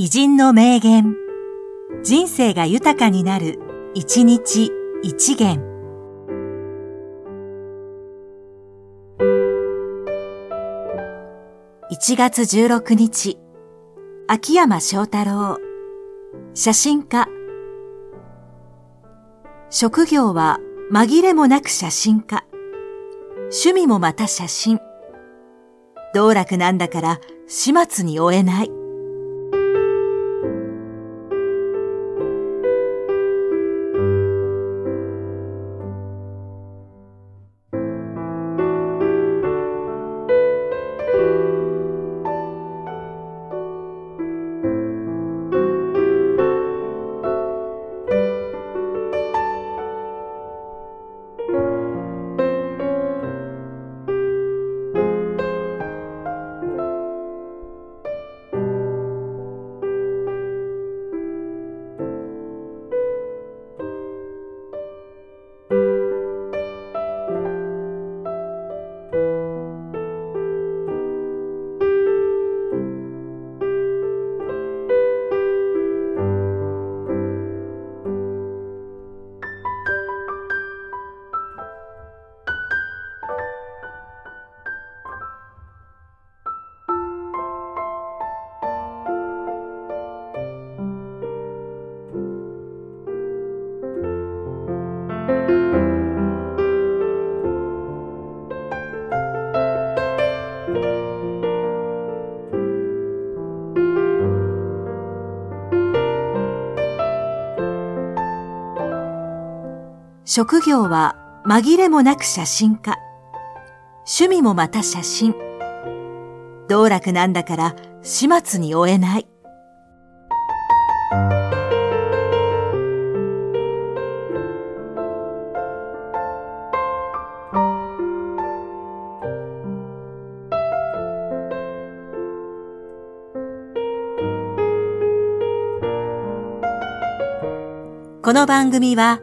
偉人の名言。人生が豊かになる、一日一元。1月16日、秋山翔太郎。写真家。職業は紛れもなく写真家。趣味もまた写真。道楽なんだから始末に終えない。職業は紛れもなく写真家。趣味もまた写真。道楽なんだから始末に終えない。この番組は